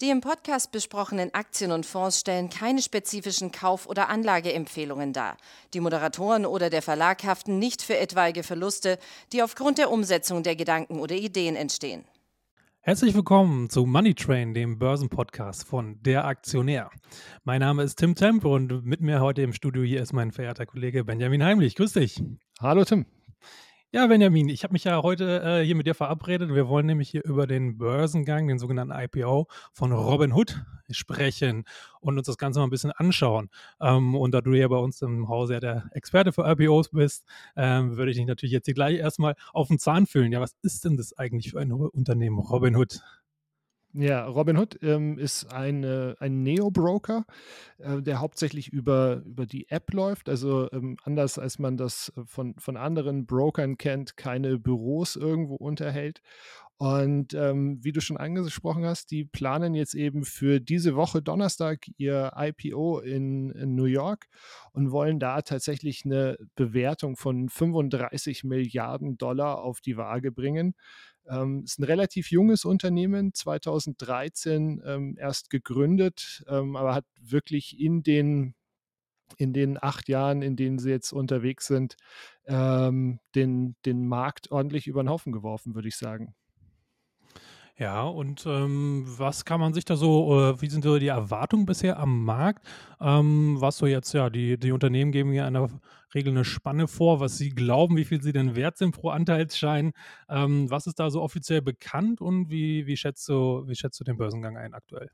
Die im Podcast besprochenen Aktien und Fonds stellen keine spezifischen Kauf- oder Anlageempfehlungen dar. Die Moderatoren oder der Verlag haften nicht für etwaige Verluste, die aufgrund der Umsetzung der Gedanken oder Ideen entstehen. Herzlich willkommen zu Money Train, dem Börsenpodcast von Der Aktionär. Mein Name ist Tim Temp und mit mir heute im Studio hier ist mein verehrter Kollege Benjamin Heimlich. Grüß dich. Hallo Tim. Ja, Benjamin, ich habe mich ja heute äh, hier mit dir verabredet. Wir wollen nämlich hier über den Börsengang, den sogenannten IPO von Robinhood sprechen und uns das Ganze mal ein bisschen anschauen. Ähm, und da du ja bei uns im Hause ja der Experte für IPOs bist, ähm, würde ich dich natürlich jetzt hier gleich erstmal auf den Zahn fühlen. Ja, was ist denn das eigentlich für ein Unternehmen Robinhood? Ja, Robinhood ähm, ist ein, äh, ein Neo-Broker, äh, der hauptsächlich über, über die App läuft. Also ähm, anders als man das von, von anderen Brokern kennt, keine Büros irgendwo unterhält. Und ähm, wie du schon angesprochen hast, die planen jetzt eben für diese Woche Donnerstag ihr IPO in, in New York und wollen da tatsächlich eine Bewertung von 35 Milliarden Dollar auf die Waage bringen. Ähm, ist ein relativ junges Unternehmen, 2013 ähm, erst gegründet, ähm, aber hat wirklich in den in den acht Jahren, in denen sie jetzt unterwegs sind, ähm, den, den Markt ordentlich über den Haufen geworfen, würde ich sagen. Ja, und ähm, was kann man sich da so, äh, wie sind so die Erwartungen bisher am Markt? Ähm, was so jetzt, ja, die, die Unternehmen geben in der Regel eine Spanne vor, was sie glauben, wie viel sie denn wert sind pro Anteilsschein. Ähm, was ist da so offiziell bekannt und wie, wie, schätzt du, wie schätzt du den Börsengang ein aktuell?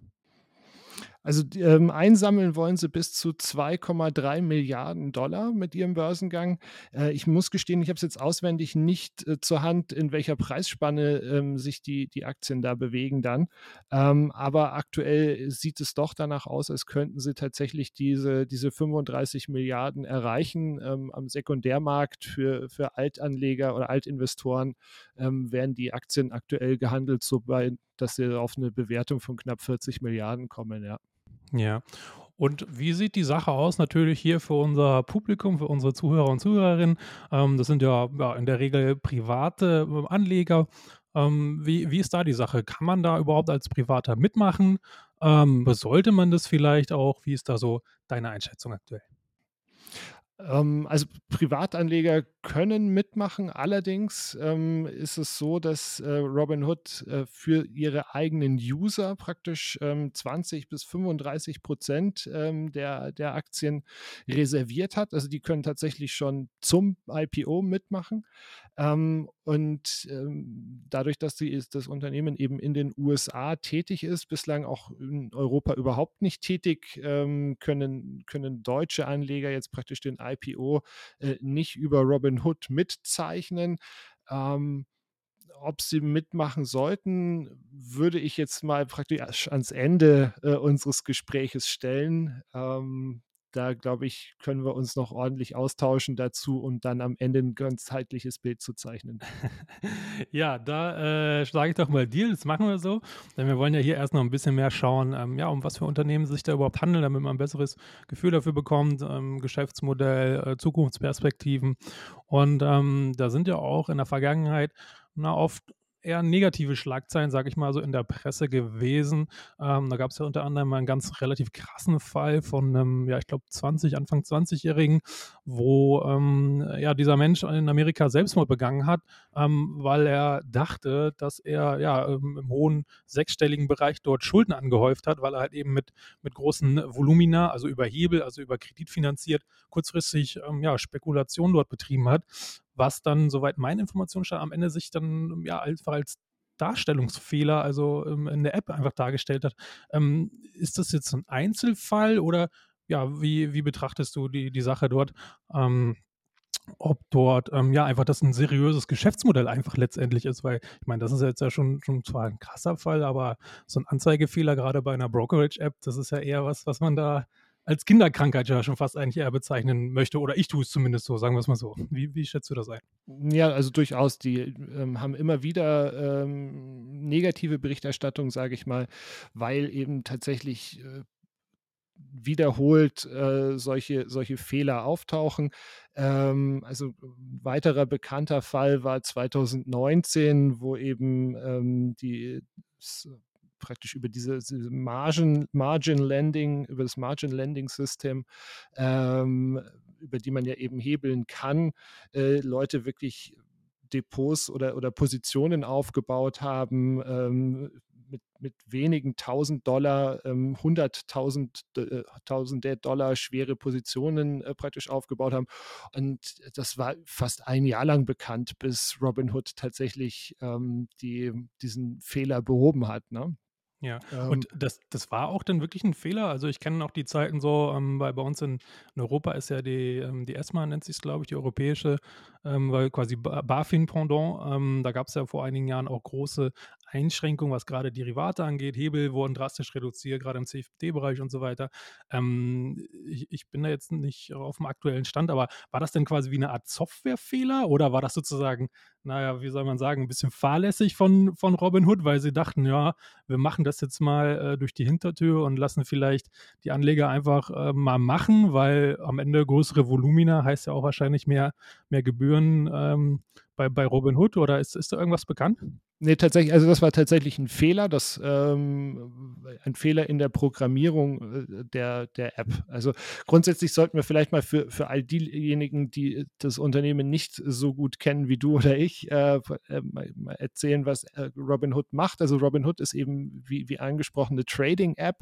Also ähm, einsammeln wollen sie bis zu 2,3 Milliarden Dollar mit ihrem Börsengang. Äh, ich muss gestehen, ich habe es jetzt auswendig nicht äh, zur Hand, in welcher Preisspanne ähm, sich die, die Aktien da bewegen dann. Ähm, aber aktuell sieht es doch danach aus, als könnten sie tatsächlich diese, diese 35 Milliarden erreichen. Ähm, am Sekundärmarkt für, für Altanleger oder Altinvestoren ähm, werden die Aktien aktuell gehandelt, so bei, dass sie auf eine Bewertung von knapp 40 Milliarden kommen, ja. Ja. Und wie sieht die Sache aus? Natürlich hier für unser Publikum, für unsere Zuhörer und Zuhörerinnen. Ähm, das sind ja, ja, in der Regel private äh, Anleger. Ähm, wie, wie ist da die Sache? Kann man da überhaupt als Privater mitmachen? Ähm, sollte man das vielleicht auch? Wie ist da so deine Einschätzung aktuell? Ähm, also Privatanleger können mitmachen. Allerdings ähm, ist es so, dass äh, Robinhood äh, für ihre eigenen User praktisch ähm, 20 bis 35 Prozent ähm, der, der Aktien reserviert hat. Also die können tatsächlich schon zum IPO mitmachen. Ähm, und ähm, dadurch, dass die, das Unternehmen eben in den USA tätig ist, bislang auch in Europa überhaupt nicht tätig, können, können deutsche Anleger jetzt praktisch den IPO äh, nicht über Robinhood mitzeichnen. Ähm, ob sie mitmachen sollten, würde ich jetzt mal praktisch ans Ende äh, unseres Gespräches stellen. Ähm, da glaube ich, können wir uns noch ordentlich austauschen dazu und dann am Ende ein ganzheitliches Bild zu zeichnen. ja, da äh, schlage ich doch mal Deal, das machen wir so. Denn wir wollen ja hier erst noch ein bisschen mehr schauen, ähm, ja, um was für Unternehmen sich da überhaupt handelt, damit man ein besseres Gefühl dafür bekommt, ähm, Geschäftsmodell, äh, Zukunftsperspektiven. Und ähm, da sind ja auch in der Vergangenheit na, oft eher negative Schlagzeilen, sage ich mal, so in der Presse gewesen. Ähm, da gab es ja unter anderem einen ganz relativ krassen Fall von einem, ja, ich glaube, 20, Anfang 20-Jährigen, wo ähm, ja dieser Mensch in Amerika Selbstmord begangen hat, ähm, weil er dachte, dass er ja ähm, im hohen sechsstelligen Bereich dort Schulden angehäuft hat, weil er halt eben mit, mit großen Volumina, also über Hebel, also über Kredit finanziert, kurzfristig ähm, ja, Spekulation dort betrieben hat was dann, soweit meine Information stand, am Ende sich dann ja einfach als Darstellungsfehler, also ähm, in der App einfach dargestellt hat. Ähm, ist das jetzt ein Einzelfall oder ja, wie, wie betrachtest du die, die Sache dort? Ähm, ob dort ähm, ja einfach das ein seriöses Geschäftsmodell einfach letztendlich ist, weil ich meine, das ist jetzt ja schon, schon zwar ein krasser Fall, aber so ein Anzeigefehler gerade bei einer Brokerage-App, das ist ja eher was, was man da als Kinderkrankheit ja schon fast eigentlich eher bezeichnen möchte. Oder ich tue es zumindest so, sagen wir es mal so. Wie, wie schätzt du das ein? Ja, also durchaus. Die ähm, haben immer wieder ähm, negative Berichterstattung, sage ich mal, weil eben tatsächlich äh, wiederholt äh, solche, solche Fehler auftauchen. Ähm, also ein weiterer bekannter Fall war 2019, wo eben ähm, die praktisch über diese, diese Margin, Margin Lending, über das Margin Lending System, ähm, über die man ja eben hebeln kann, äh, Leute wirklich Depots oder, oder Positionen aufgebaut haben, ähm, mit, mit wenigen tausend Dollar, ähm, hunderttausend äh, tausende Dollar schwere Positionen äh, praktisch aufgebaut haben. Und das war fast ein Jahr lang bekannt, bis Robinhood tatsächlich ähm, die, diesen Fehler behoben hat. Ne? Ja, ähm, und das, das war auch dann wirklich ein Fehler. Also ich kenne auch die Zeiten so, ähm, weil bei uns in, in, Europa ist ja die, ähm, die ESMA, nennt sich es, glaube ich, die europäische, ähm, weil quasi BaFin-Pendant. Ähm, da gab es ja vor einigen Jahren auch große Einschränkungen, was gerade Derivate angeht. Hebel wurden drastisch reduziert, gerade im CFD-Bereich und so weiter. Ähm, ich, ich, bin da jetzt nicht auf dem aktuellen Stand, aber war das denn quasi wie eine Art Softwarefehler oder war das sozusagen, naja, wie soll man sagen, ein bisschen fahrlässig von, von Robinhood, weil sie dachten, ja, wir machen das jetzt mal äh, durch die Hintertür und lassen vielleicht die Anleger einfach äh, mal machen, weil am Ende größere Volumina heißt ja auch wahrscheinlich mehr, mehr Gebühren ähm, bei, bei Robinhood oder ist, ist da irgendwas bekannt? Nee, tatsächlich, also das war tatsächlich ein Fehler, das, ähm, ein Fehler in der Programmierung äh, der, der App. Also grundsätzlich sollten wir vielleicht mal für, für all diejenigen, die das Unternehmen nicht so gut kennen wie du oder ich, äh, äh erzählen, was äh, Robinhood macht. Also Robinhood ist eben, wie, wie angesprochen, eine Trading-App,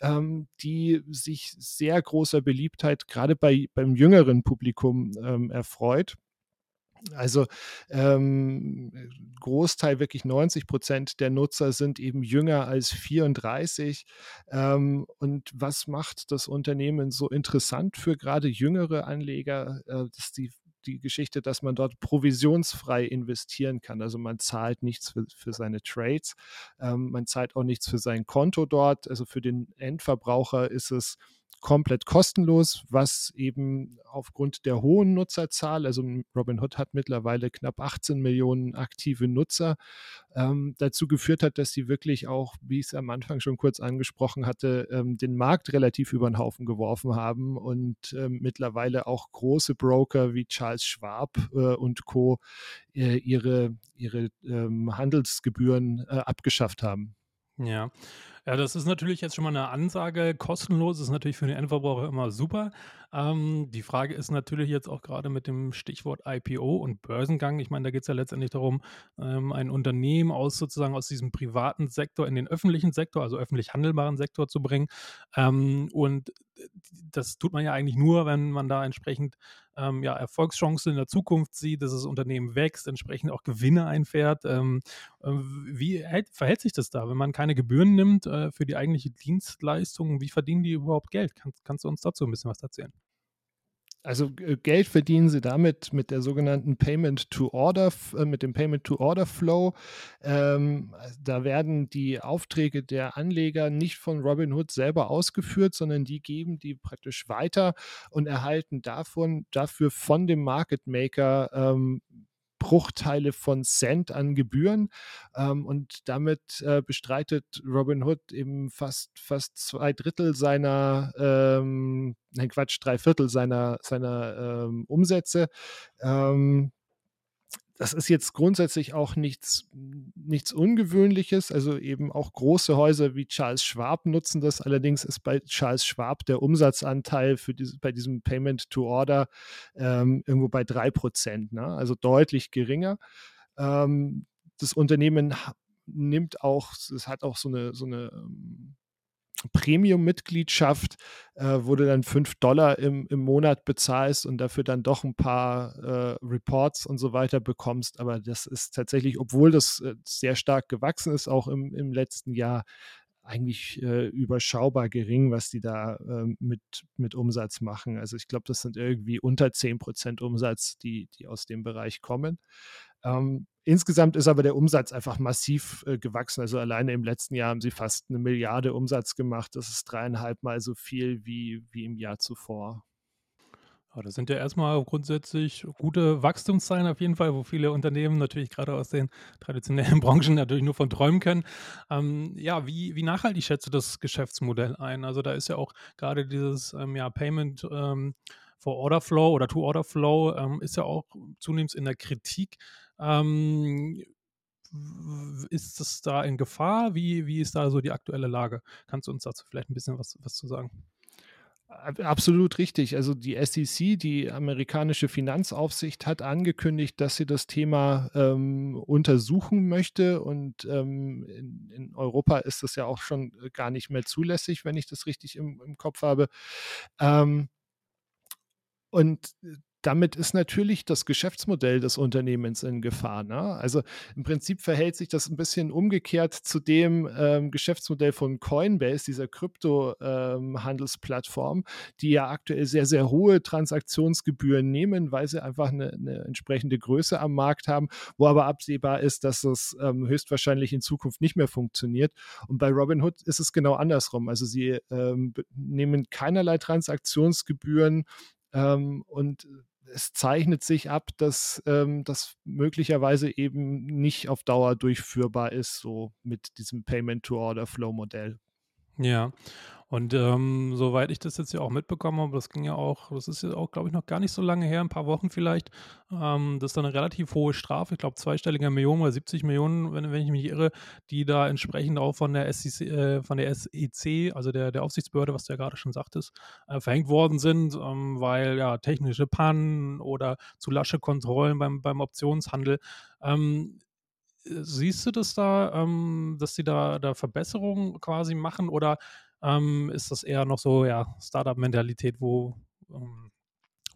ähm, die sich sehr großer Beliebtheit gerade bei, beim jüngeren Publikum ähm, erfreut. Also ähm, Großteil, wirklich 90 Prozent der Nutzer sind eben jünger als 34. Ähm, und was macht das Unternehmen so interessant für gerade jüngere Anleger? Äh, das ist die die Geschichte, dass man dort provisionsfrei investieren kann. Also man zahlt nichts für, für seine Trades, ähm, man zahlt auch nichts für sein Konto dort. Also für den Endverbraucher ist es komplett kostenlos, was eben aufgrund der hohen Nutzerzahl, also Robinhood hat mittlerweile knapp 18 Millionen aktive Nutzer, ähm, dazu geführt hat, dass sie wirklich auch, wie ich es am Anfang schon kurz angesprochen hatte, ähm, den Markt relativ über den Haufen geworfen haben und ähm, mittlerweile auch große Broker wie Charles Schwab äh, und Co. Äh, ihre, ihre ähm, Handelsgebühren äh, abgeschafft haben. Ja. Ja, das ist natürlich jetzt schon mal eine Ansage. Kostenlos ist natürlich für den Endverbraucher immer super. Ähm, die Frage ist natürlich jetzt auch gerade mit dem Stichwort IPO und Börsengang. Ich meine, da geht es ja letztendlich darum, ähm, ein Unternehmen aus sozusagen aus diesem privaten Sektor in den öffentlichen Sektor, also öffentlich handelbaren Sektor zu bringen. Ähm, und das tut man ja eigentlich nur, wenn man da entsprechend ähm, ja, Erfolgschancen in der Zukunft sieht, dass das Unternehmen wächst, entsprechend auch Gewinne einfährt. Ähm, äh, wie hält, verhält sich das da, wenn man keine Gebühren nimmt für die eigentliche Dienstleistung? Wie verdienen die überhaupt Geld? Kann, kannst du uns dazu ein bisschen was erzählen? Also äh, Geld verdienen sie damit mit der sogenannten Payment to Order, äh, mit dem Payment to Order Flow. Ähm, da werden die Aufträge der Anleger nicht von Robinhood selber ausgeführt, sondern die geben die praktisch weiter und erhalten davon, dafür von dem Market Maker ähm, Bruchteile von Cent an Gebühren. Ähm, und damit äh, bestreitet Robinhood eben fast, fast zwei Drittel seiner, ähm, nein Quatsch, drei Viertel seiner, seiner ähm, Umsätze. Ähm, das ist jetzt grundsätzlich auch nichts, nichts Ungewöhnliches. Also eben auch große Häuser wie Charles Schwab nutzen das. Allerdings ist bei Charles Schwab der Umsatzanteil für diese, bei diesem Payment to Order ähm, irgendwo bei 3%, ne? also deutlich geringer. Ähm, das Unternehmen nimmt auch, es hat auch so eine, so eine ähm, Premium-Mitgliedschaft, äh, wo du dann 5 Dollar im, im Monat bezahlst und dafür dann doch ein paar äh, Reports und so weiter bekommst. Aber das ist tatsächlich, obwohl das äh, sehr stark gewachsen ist, auch im, im letzten Jahr, eigentlich äh, überschaubar gering, was die da äh, mit, mit Umsatz machen. Also ich glaube, das sind irgendwie unter 10% Umsatz, die, die aus dem Bereich kommen. Ähm, insgesamt ist aber der Umsatz einfach massiv äh, gewachsen. Also alleine im letzten Jahr haben sie fast eine Milliarde Umsatz gemacht. Das ist dreieinhalb Mal so viel wie, wie im Jahr zuvor. Ja, das sind ja erstmal grundsätzlich gute Wachstumszahlen auf jeden Fall, wo viele Unternehmen natürlich gerade aus den traditionellen Branchen natürlich nur von träumen können. Ähm, ja, wie, wie nachhaltig schätzt du das Geschäftsmodell ein? Also da ist ja auch gerade dieses ähm, ja, Payment ähm, for Order Flow oder To Order Flow ähm, ist ja auch zunehmend in der Kritik. Ähm, ist es da in Gefahr? Wie, wie ist da so die aktuelle Lage? Kannst du uns dazu vielleicht ein bisschen was, was zu sagen? Absolut richtig. Also die SEC, die amerikanische Finanzaufsicht, hat angekündigt, dass sie das Thema ähm, untersuchen möchte. Und ähm, in, in, Europa ist das ja auch schon gar nicht mehr zulässig, wenn ich das richtig im, im Kopf habe. Ähm, und damit ist natürlich das Geschäftsmodell des Unternehmens in Gefahr. Ne? Also im Prinzip verhält sich das ein bisschen umgekehrt zu dem ähm, Geschäftsmodell von Coinbase, dieser Krypto-Handelsplattform, ähm, die ja aktuell sehr, sehr hohe Transaktionsgebühren nehmen, weil sie einfach eine, eine, entsprechende Größe am Markt haben, wo aber absehbar ist, dass das ähm, höchstwahrscheinlich in Zukunft nicht mehr funktioniert. Und bei Robinhood ist es genau andersrum. Also sie ähm, nehmen keinerlei Transaktionsgebühren ähm, und es zeichnet sich ab, dass ähm, das möglicherweise eben nicht auf Dauer durchführbar ist, so mit diesem Payment-to-Order-Flow-Modell. Ja, und ähm, soweit ich das jetzt ja auch mitbekommen habe, das ging ja auch, das ist ja auch, glaube ich, noch gar nicht so lange her, ein paar Wochen vielleicht, ähm, das ist dann eine relativ hohe Strafe, ich glaube zweistelliger Millionen oder 70 Millionen, wenn, wenn ich mich irre, die da entsprechend auch von der, SEC, äh, von der SEC, also der, der Aufsichtsbehörde, was du ja gerade schon sagtest, äh, verhängt worden sind, ähm, weil ja technische Pannen oder zu lasche Kontrollen beim, beim Optionshandel. Ähm, siehst du das da, ähm, dass sie da, da Verbesserungen quasi machen oder ähm, ist das eher noch so, ja, Startup-Mentalität, wo, ähm,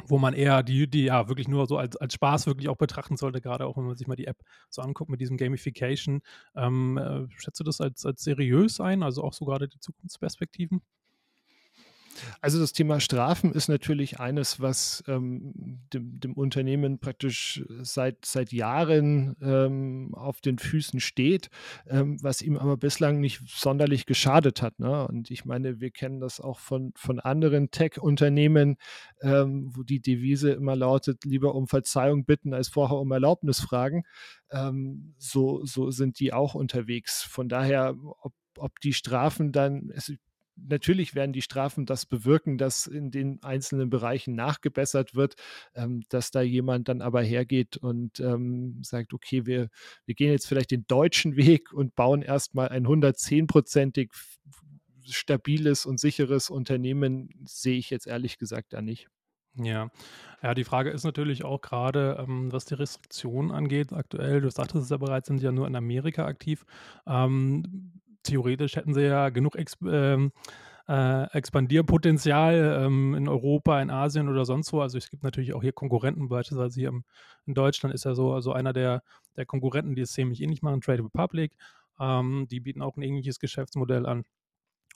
wo man eher die, die ja wirklich nur so als, als Spaß wirklich auch betrachten sollte, gerade auch wenn man sich mal die App so anguckt mit diesem Gamification. Ähm, äh, schätzt du das als, als seriös ein, also auch so gerade die Zukunftsperspektiven? Also das Thema Strafen ist natürlich eines, was ähm, dem, dem, Unternehmen praktisch seit, seit Jahren ähm, auf den Füßen steht, ähm, was ihm aber bislang nicht sonderlich geschadet hat. Ne? Und ich meine, wir kennen das auch von, von anderen Tech-Unternehmen, ähm, wo die Devise immer lautet, lieber um Verzeihung bitten, als vorher um Erlaubnis fragen. Ähm, so, so sind die auch unterwegs. Von daher, ob ob die Strafen dann, es, natürlich werden die Strafen das bewirken, dass in den einzelnen Bereichen nachgebessert wird, ähm, dass da jemand dann aber hergeht und ähm, sagt, okay, wir, wir gehen jetzt vielleicht den deutschen Weg und bauen erstmal ein 110-prozentig stabiles und sicheres Unternehmen, sehe ich jetzt ehrlich gesagt da nicht. Ja. Ja, die Frage ist natürlich auch gerade, ähm, was die Restriktionen angeht, aktuell, du sagtest es ja bereits, sind ja nur in Amerika aktiv. Ähm, theoretisch hätten sie ja genug Ex ähm, äh, Expandierpotenzial ähm, in Europa, in Asien oder sonst wo. Also es gibt natürlich auch hier Konkurrenten, beispielsweise hier im, in Deutschland ist ja so also einer der, der Konkurrenten, die es ziemlich ähnlich machen, Trade Republic. Ähm, die bieten auch ein ähnliches Geschäftsmodell an.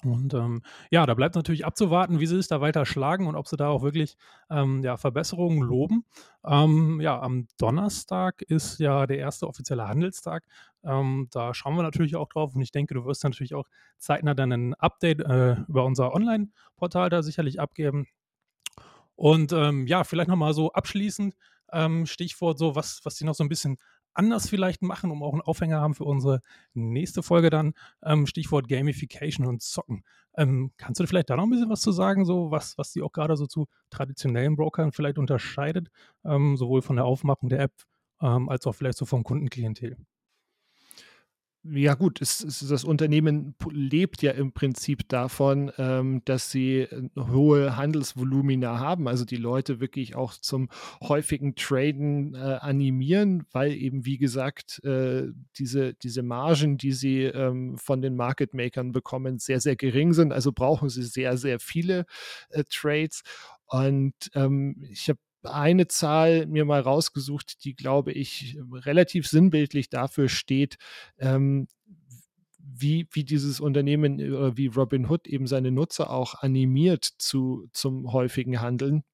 Und ähm, ja, da bleibt natürlich abzuwarten, wie sie es da weiter schlagen und ob sie da auch wirklich ähm, ja, Verbesserungen loben. Ähm, ja, am Donnerstag ist ja der erste offizielle Handelstag. Ähm, da schauen wir natürlich auch drauf und ich denke, du wirst natürlich auch zeitnah dann ein Update äh, über unser Online-Portal da sicherlich abgeben. Und ähm, ja, vielleicht nochmal so abschließend ähm, Stichwort so, was, was die noch so ein bisschen anders vielleicht machen, um auch einen Aufhänger haben für unsere nächste Folge dann. Ähm, Stichwort Gamification und Zocken. Ähm, kannst du vielleicht da noch ein bisschen was zu sagen, so was, was die auch gerade so zu traditionellen Brokern vielleicht unterscheidet, ähm, sowohl von der Aufmachung der App ähm, als auch vielleicht so vom Kundenklientel? Ja gut, es, es, das Unternehmen lebt ja im Prinzip davon, ähm, dass sie äh, hohe Handelsvolumina haben, also die Leute wirklich auch zum häufigen Traden äh, animieren, weil eben, wie gesagt, äh, diese, diese Margen, die sie ähm, von den Market Makern bekommen, sehr, sehr gering sind. Also brauchen sie sehr, sehr viele äh, Trades. Und ähm, ich habe eine Zahl mir mal rausgesucht, die, glaube ich, relativ sinnbildlich dafür steht, ähm, wie, wie dieses Unternehmen oder wie Robinhood eben seine Nutzer auch animiert zu, zum häufigen Handeln.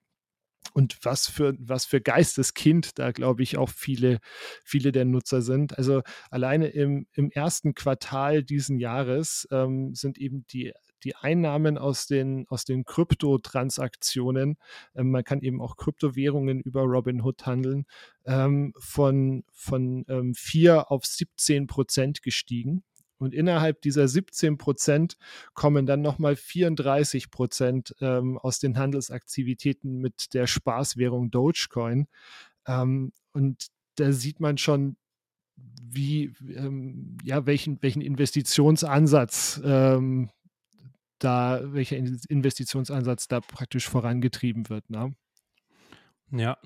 Und was für, was für Geisteskind da, glaube ich, auch viele, viele der Nutzer sind. Also alleine im, im ersten Quartal diesen Jahres ähm, sind eben die die Einnahmen aus den, aus den Kryptotransaktionen, ähm, man kann eben auch Kryptowährungen über Robinhood handeln, ähm, von, von ähm, 4 auf 17 Prozent gestiegen. Und innerhalb dieser 17 Prozent kommen dann nochmal 34 Prozent ähm, aus den Handelsaktivitäten mit der Spaßwährung Dogecoin. Ähm, und da sieht man schon, wie, ähm, ja, welchen, welchen Investitionsansatz ähm, da, welcher Investitionsansatz da praktisch vorangetrieben wird. Ne? Ja,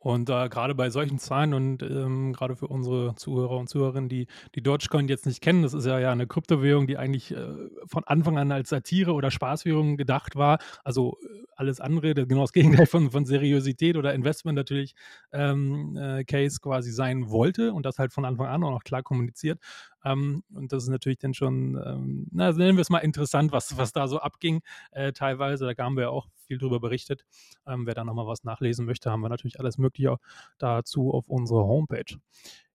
und äh, gerade bei solchen Zahlen und ähm, gerade für unsere Zuhörer und Zuhörerinnen, die die Dogecoin jetzt nicht kennen, das ist ja, ja eine Kryptowährung, die eigentlich äh, von Anfang an als Satire oder Spaßwährung gedacht war. Also äh, alles andere, genau das Gegenteil von, von Seriosität oder Investment natürlich ähm, äh, Case quasi sein wollte und das halt von Anfang an auch noch klar kommuniziert. Ähm, und das ist natürlich dann schon, ähm, na, nennen wir es mal interessant, was, was da so abging äh, teilweise. Da haben wir ja auch viel drüber berichtet. Ähm, wer da nochmal was nachlesen möchte, haben wir natürlich alles Mögliche dazu auf unserer Homepage.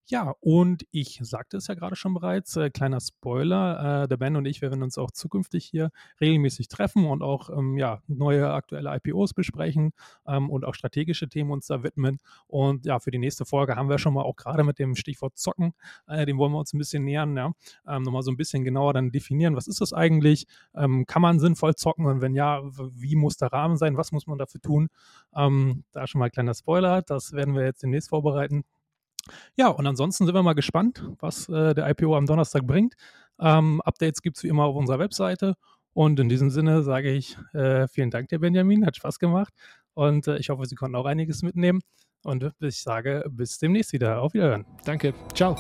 Ja, und ich sagte es ja gerade schon bereits, äh, kleiner Spoiler, äh, der Ben und ich werden uns auch zukünftig hier regelmäßig treffen und auch ähm, ja, neue aktuelle IPOs besprechen ähm, und auch strategische Themen uns da widmen. Und ja, für die nächste Folge haben wir schon mal auch gerade mit dem Stichwort Zocken, äh, dem wollen wir uns ein bisschen nähern, ja, ähm, nochmal so ein bisschen genauer dann definieren, was ist das eigentlich, ähm, kann man sinnvoll zocken und wenn ja, wie muss der Rahmen sein, was muss man dafür tun? Ähm, da schon mal ein kleiner Spoiler, das werden wir jetzt demnächst vorbereiten. Ja, und ansonsten sind wir mal gespannt, was äh, der IPO am Donnerstag bringt. Ähm, Updates gibt es wie immer auf unserer Webseite. Und in diesem Sinne sage ich äh, vielen Dank, dir Benjamin, hat Spaß gemacht. Und äh, ich hoffe, Sie konnten auch einiges mitnehmen. Und ich sage bis demnächst wieder. Auf Wiederhören. Danke. Ciao.